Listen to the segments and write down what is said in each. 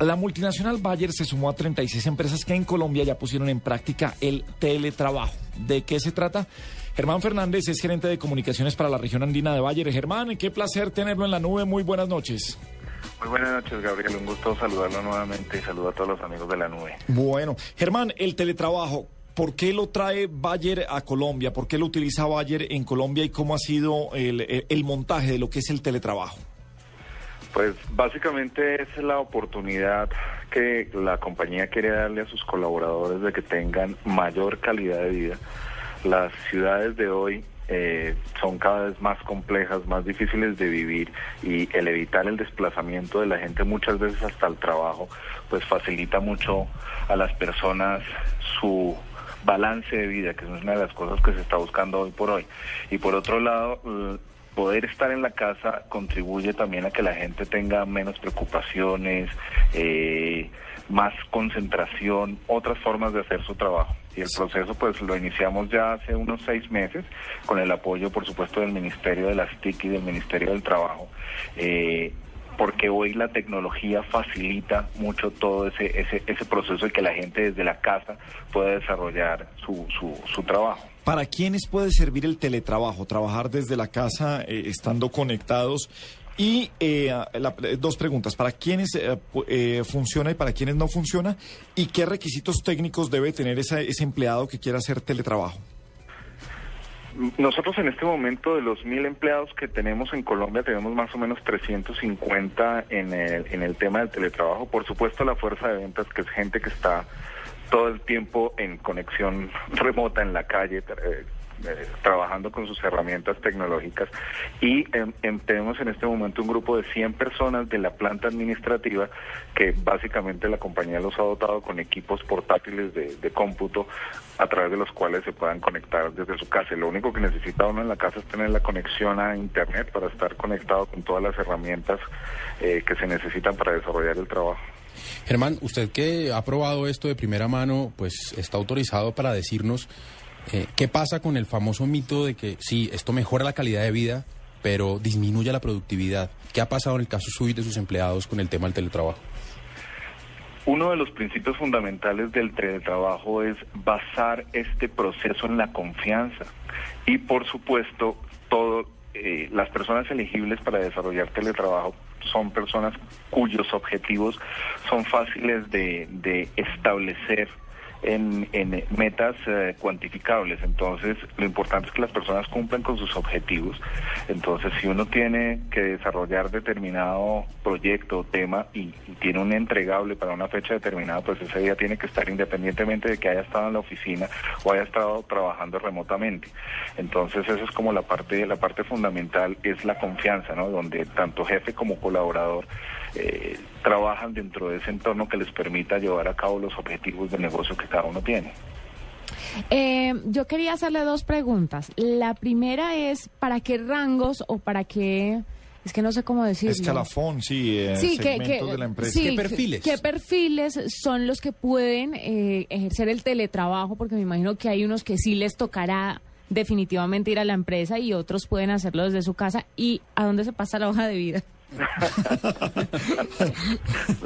La multinacional Bayer se sumó a 36 empresas que en Colombia ya pusieron en práctica el teletrabajo. ¿De qué se trata? Germán Fernández es gerente de comunicaciones para la región andina de Bayer. Germán, qué placer tenerlo en la nube. Muy buenas noches. Muy buenas noches, Gabriel. Un gusto saludarlo nuevamente y saludo a todos los amigos de la nube. Bueno, Germán, el teletrabajo, ¿por qué lo trae Bayer a Colombia? ¿Por qué lo utiliza Bayer en Colombia y cómo ha sido el, el montaje de lo que es el teletrabajo? Pues básicamente es la oportunidad que la compañía quiere darle a sus colaboradores de que tengan mayor calidad de vida. Las ciudades de hoy eh, son cada vez más complejas, más difíciles de vivir y el evitar el desplazamiento de la gente muchas veces hasta el trabajo, pues facilita mucho a las personas su balance de vida, que es una de las cosas que se está buscando hoy por hoy. Y por otro lado, poder estar en la casa contribuye también a que la gente tenga menos preocupaciones, eh, más concentración, otras formas de hacer su trabajo. Y el proceso pues lo iniciamos ya hace unos seis meses con el apoyo por supuesto del Ministerio de las TIC y del Ministerio del Trabajo. Eh, porque hoy la tecnología facilita mucho todo ese, proceso de que la gente desde la casa pueda desarrollar su trabajo. ¿Para quiénes puede servir el teletrabajo? Trabajar desde la casa, eh, estando conectados. Y eh, dos preguntas, ¿para quiénes eh, funciona y para quiénes no funciona? ¿Y qué requisitos técnicos debe tener ese empleado que quiera hacer teletrabajo? Nosotros en este momento de los mil empleados que tenemos en Colombia tenemos más o menos 350 en el, en el tema del teletrabajo. Por supuesto la fuerza de ventas que es gente que está todo el tiempo en conexión remota en la calle, eh, eh, trabajando con sus herramientas tecnológicas y em, em, tenemos en este momento un grupo de 100 personas de la planta administrativa que básicamente la compañía los ha dotado con equipos portátiles de, cómputo a través de los cuales se puedan conectar desde su casa. Lo único que necesita uno en la casa es tener la conexión a Internet para estar conectado con todas las herramientas eh, que se necesitan para desarrollar el trabajo. Germán, usted que ha probado esto de primera mano, pues está autorizado para decirnos eh, ¿Qué pasa con el famoso mito de que sí, esto mejora la calidad de vida, pero disminuye la productividad? ¿Qué ha pasado en el caso suyo y de sus empleados con el tema del teletrabajo? Uno de los principios fundamentales del teletrabajo es basar este proceso en la confianza y por supuesto todo eh, las personas elegibles para desarrollar teletrabajo son personas cuyos objetivos son fáciles de, de establecer en, en metas eh, cuantificables. Entonces, lo importante es que las personas cumplan con sus objetivos. Entonces, si uno tiene que desarrollar determinado proyecto o tema y, tiene un entregable para una fecha determinada, pues ese día tiene que estar independientemente de que haya estado en la oficina o haya estado trabajando remotamente. Entonces, eso es como la parte, la parte fundamental, es la confianza, ¿no? Donde tanto jefe como colaborador eh, trabajan dentro de ese entorno que les permita llevar a cabo los objetivos de negocio que cada uno tiene. Eh, yo quería hacerle dos preguntas. La primera es, ¿para qué rangos o para qué... Es que no sé cómo decirlo. Escalafón, sí, eh, sí que, de la empresa. ¿Qué perfiles? ¿Qué perfiles son los que pueden eh, ejercer el teletrabajo? Porque me imagino que hay unos que sí les tocará definitivamente ir a la empresa y otros pueden hacerlo desde su casa. ¿Y a dónde se pasa la hoja de vida?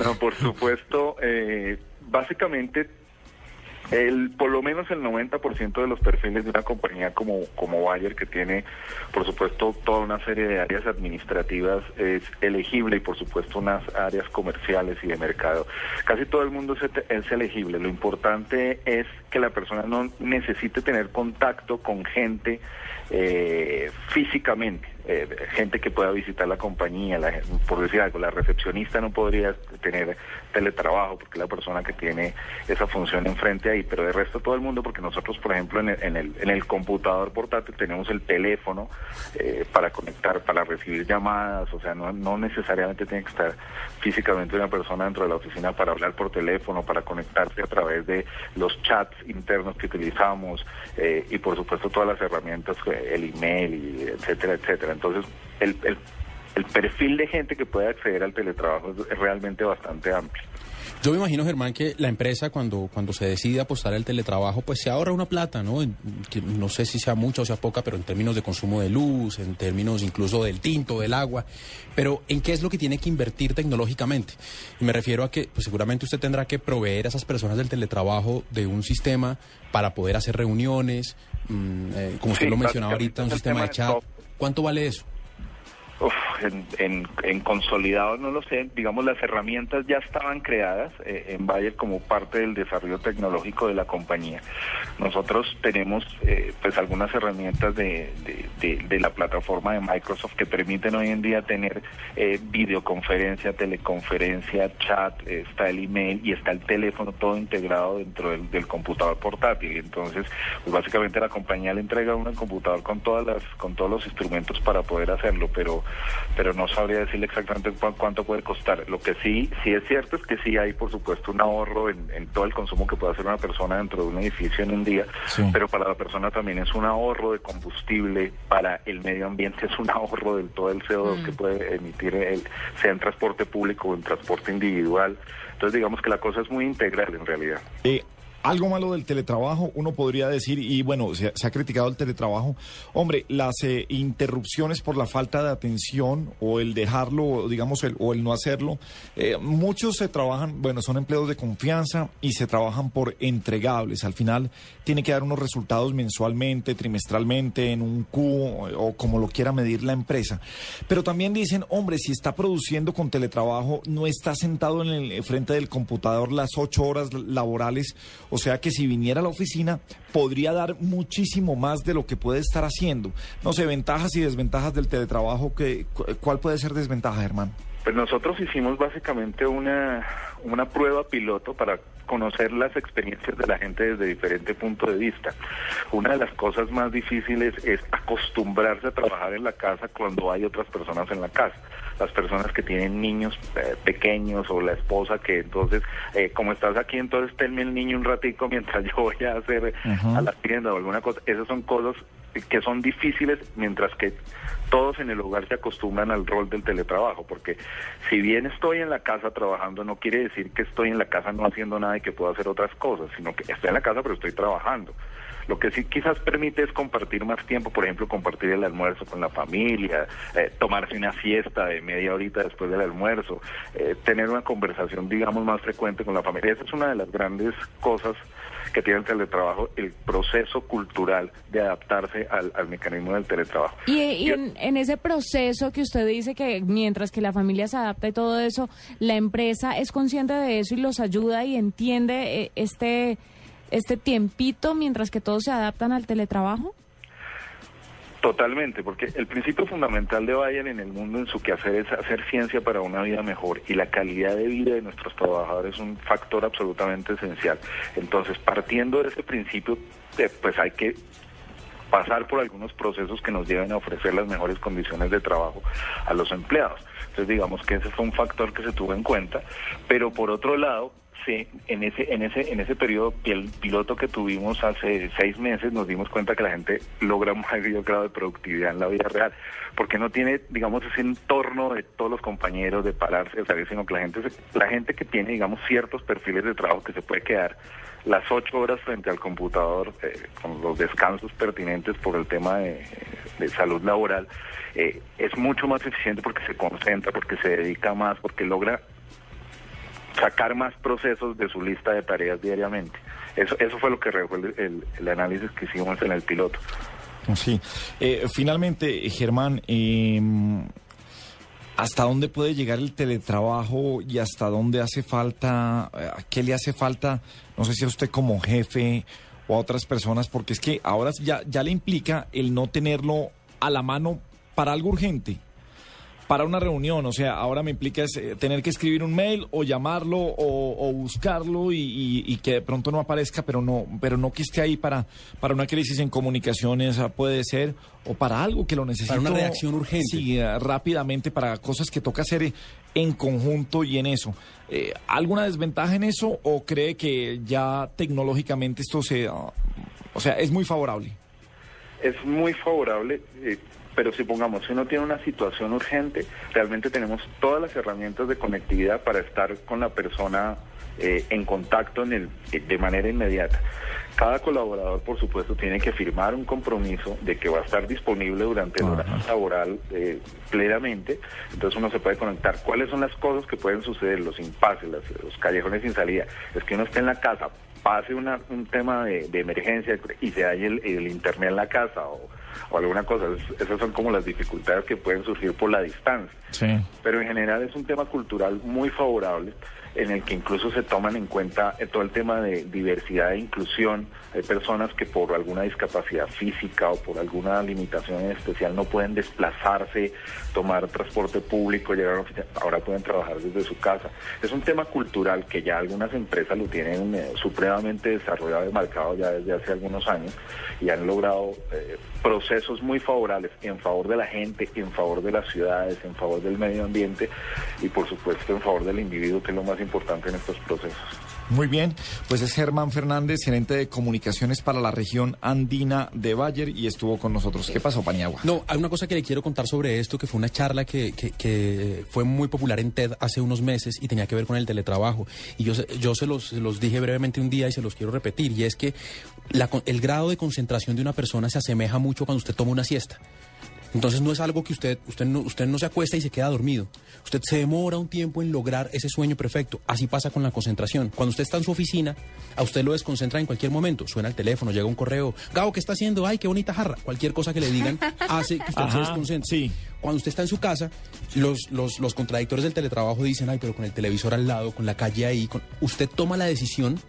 no, por supuesto, eh, básicamente el, por lo menos el 90% de los perfiles de una compañía como, como Bayer, que tiene, por supuesto, toda una serie de áreas administrativas, es elegible y, por supuesto, unas áreas comerciales y de mercado. Casi todo el mundo es, es elegible. Lo importante es que la persona no necesite tener contacto con gente eh, físicamente. Eh, gente que pueda visitar la compañía, por decir algo, la recepcionista no podría tener teletrabajo porque la persona que tiene esa función enfrente ahí, pero de resto todo el mundo, porque nosotros, por ejemplo, en el, en el, en el computador portátil tenemos el teléfono eh, para conectar, para recibir llamadas, o sea, no, no necesariamente tiene que estar físicamente una persona dentro de la oficina para hablar por teléfono, para conectarse a través de los chats internos que utilizamos eh, y, por supuesto, todas las herramientas, el email, y etcétera, etcétera. Entonces, el, el, el perfil de gente que puede acceder al teletrabajo es realmente bastante amplio. Yo me imagino, Germán, que la empresa cuando, cuando se decide apostar al teletrabajo, pues se ahorra una plata, ¿no? no sé si sea mucha o sea poca, pero en términos de consumo de luz, en términos incluso del tinto, del agua. Pero ¿en qué es lo que tiene que invertir tecnológicamente? Y me refiero a que pues, seguramente usted tendrá que proveer a esas personas del teletrabajo de un sistema para poder hacer reuniones, mm, eh, como usted lo mencionaba ahorita, un sistema de chat. ¿Cuánto vale eso? En, en, consolidado no lo sé, digamos las herramientas ya estaban creadas eh, en Bayer como parte del desarrollo tecnológico de la compañía. Nosotros tenemos eh, pues algunas herramientas de, de, la plataforma de Microsoft que permiten hoy en día tener eh, videoconferencia, teleconferencia, chat, está el email y está el teléfono todo integrado dentro del, del computador portátil. Entonces, pues básicamente la compañía le entrega un computador con todas las con todos los instrumentos para poder hacerlo, pero pero no sabría decirle exactamente cuánto puede costar. Lo que sí, sí es cierto es que sí hay, por supuesto, un ahorro en, todo el consumo que puede hacer una persona dentro de un edificio en un día, pero para la persona también es un ahorro de combustible, para el medio ambiente es un ahorro del todo el CO2 que mm. puede emitir, el, sea en transporte público o en transporte individual. Entonces digamos que la cosa es muy integral en realidad. Eh, algo malo del teletrabajo, uno podría decir, y bueno, se, ha criticado el teletrabajo, hombre, las eh, interrupciones por la falta de atención o el dejarlo, digamos, el, o el no hacerlo, eh, muchos se trabajan, bueno, son empleos de confianza y se trabajan por entregables. Al final tiene que dar unos resultados mensualmente, trimestralmente, en un Q o como lo quiera medir la empresa. Pero también dicen, hombre, si está produciendo con teletrabajo, no está sentado en el frente del computador las ocho horas laborales o sea que si viniera a la oficina, podría dar muchísimo más de lo que puede estar haciendo. No sé, ventajas y desventajas del teletrabajo, que, ¿cuál puede ser desventaja, Germán? Pues nosotros hicimos básicamente una, una prueba piloto para conocer las experiencias de la gente desde diferente punto de vista. Una de las cosas más difíciles es acostumbrarse a trabajar en la casa cuando hay otras personas en la casa las personas que tienen niños eh, pequeños o la esposa que entonces, eh, como estás aquí, entonces tenme el niño un ratico mientras yo voy a hacer a la tienda o alguna cosa. Esas son cosas que son difíciles mientras que todos en el hogar se acostumbran al rol del teletrabajo, porque si bien estoy en la casa trabajando, no quiere decir que estoy en la casa no haciendo nada y que puedo hacer otras cosas, sino que estoy en la casa pero estoy trabajando. Lo que sí quizás permite es compartir más tiempo, por ejemplo, compartir el almuerzo con la familia, eh, tomarse una siesta de media horita después del almuerzo, eh, tener una conversación, digamos, más frecuente con la familia. Esa es una de las grandes cosas que tiene el teletrabajo, el proceso cultural de adaptarse al, mecanismo del teletrabajo. Y, en, ese proceso que usted dice que mientras que la familia se adapta y todo eso, la empresa es consciente de eso y los ayuda y entiende eh, este este tiempito mientras que todos se adaptan al teletrabajo? Totalmente, porque el principio fundamental de Bayer en el mundo en su quehacer es hacer ciencia para una vida mejor y la calidad de vida de nuestros trabajadores es un factor absolutamente esencial. Entonces, partiendo de ese principio, eh, pues hay que pasar por algunos procesos que nos lleven a ofrecer las mejores condiciones de trabajo a los empleados. Entonces, digamos que ese fue un factor que se tuvo en cuenta, pero por otro lado, Sí, en ese, en ese, en ese periodo el piloto que tuvimos hace seis meses nos dimos cuenta que la gente logra un mayor grado de productividad en la vida real, porque no tiene, digamos, ese entorno de todos los compañeros de pararse, o sea, sino que la gente, la gente que tiene, digamos, ciertos perfiles de trabajo que se puede quedar las ocho horas frente al computador eh, con los descansos pertinentes por el tema de, salud laboral, eh, es mucho más eficiente porque se concentra, porque se dedica más, porque logra sacar más procesos de su lista de tareas diariamente. Eso, eso fue lo que reflejó el, análisis que hicimos en el piloto. Sí. Eh, finalmente, Germán, em, ¿hasta dónde puede llegar el teletrabajo y hasta dónde hace falta, a qué le hace falta, no sé si a usted como jefe o a otras personas, porque es que ahora ya, ya le implica el no tenerlo a la mano para algo urgente? Para una reunión. O sea, ahora me implica eh, tener que escribir un mail o llamarlo o, buscarlo y, que de pronto no aparezca, pero no, pero no que esté ahí para, para una crisis en comunicaciones, puede ser, o para algo que lo necesite. Para una reacción urgente. Sí, eh, rápidamente, para cosas que toca hacer en conjunto y en eso. Eh, ¿Alguna desventaja en eso o cree que ya tecnológicamente esto se... o sea, es muy favorable? Es muy favorable pero si pongamos, si uno tiene una situación urgente, realmente tenemos todas las herramientas de conectividad para estar con la persona eh, en contacto en el, eh, de manera inmediata. Cada colaborador, por supuesto, tiene que firmar un compromiso de que va a estar disponible durante el horario laboral eh, plenamente. Entonces uno se puede conectar. ¿Cuáles son las cosas que pueden suceder? Los impases, las- los callejones sin salida. Es que uno esté en la casa, pase una, un tema de, de emergencia y se dañe el, el internet en la casa o, o alguna cosa. Es- esas son como las dificultades que pueden surgir por la distancia Sí. pero en general es un tema cultural muy favorable en el que incluso se toman en cuenta eh, todo el tema de diversidad e inclusión. Hay personas que por alguna discapacidad física o por alguna limitación en especial no pueden desplazarse, tomar transporte público, llegar a oficina, ahora pueden trabajar desde su casa. Es un tema cultural que ya algunas empresas lo tienen eh, supremamente desarrollado y marcado ya desde hace algunos años y han logrado eh, procesos muy favorables en favor de la gente, en favor de las ciudades, en favor del medio ambiente y por supuesto en favor del individuo, que es lo más importante en estos procesos. Muy bien, pues es Germán Fernández, gerente de comunicaciones para la región andina de Bayer y estuvo con nosotros. ¿Qué pasó, Paniagua? No, hay una cosa que le quiero contar sobre esto, que fue una charla que, que- que fue muy popular en TED hace unos meses y tenía que ver con el teletrabajo. Y yo, yo se, los, se los dije brevemente un día y se los quiero repetir, y es que la el grado de concentración de una persona se asemeja mucho cuando usted toma una siesta. Entonces no es algo que usted, usted no, usted no se acuesta y se queda dormido. Usted se demora un tiempo en lograr ese sueño perfecto. Así pasa con la concentración. Cuando usted está en su oficina, a usted lo desconcentra en cualquier momento. Suena el teléfono, llega un correo. Gabo, ¿qué está haciendo? Ay, qué bonita jarra. Cualquier cosa que le digan hace que usted se desconcentre. sí. Cuando usted está en su casa, los, los, los contradictores del teletrabajo dicen, ay, pero con el televisor al lado, con la calle ahí, con... usted toma la decisión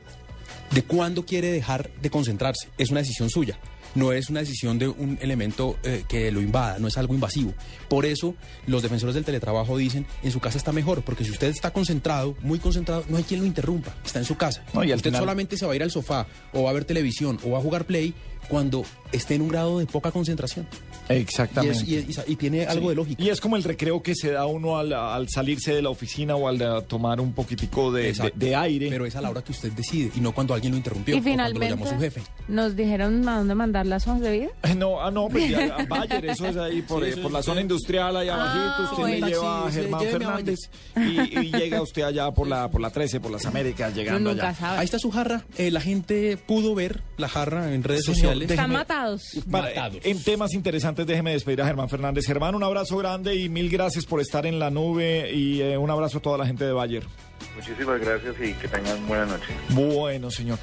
de cuándo quiere dejar de concentrarse. Es una decisión suya. No es una decisión de un elemento eh, que lo invada, no es algo invasivo. Por eso los defensores del teletrabajo dicen, en su casa está mejor, porque si usted está concentrado, muy concentrado, no hay quien lo interrumpa, está en su casa. No, y al usted final- solamente se va a ir al sofá o va a ver televisión o va a jugar play cuando esté en un grado de poca concentración. Y, Exactamente. es- y es- y tiene algo Sí. de lógica. Y es como el recreo que se da uno al, al salirse de la oficina o al de tomar un poquitico de, de- Exacto. de aire. Pero es a la hora que usted decide y no cuando alguien lo interrumpió Y o cuando lo finalmente llamó su jefe. nos dijeron a dónde mandar las hojas de vida. No, ah, no, pues ya, a Bayer, eso es ahí por, Sí, eh, eso por es la usted. zona industrial, ahí Ah, abajito, usted bueno. le lleva a Germán a Fernández y, y llega usted allá por la, por la 13, por las Américas, llegando allá. sabe. Ahí está su jarra. Eh, la gente pudo ver la jarra en redes Señor, sociales. Están matados. Para- Matados. en temas interesantes, déjeme despedir a Germán Fernández. Germán, un abrazo grande y mil gracias por estar en la nube y eh, un abrazo a toda la gente de Bayer. Muchísimas gracias y que tengan buena noche. Bueno, señor.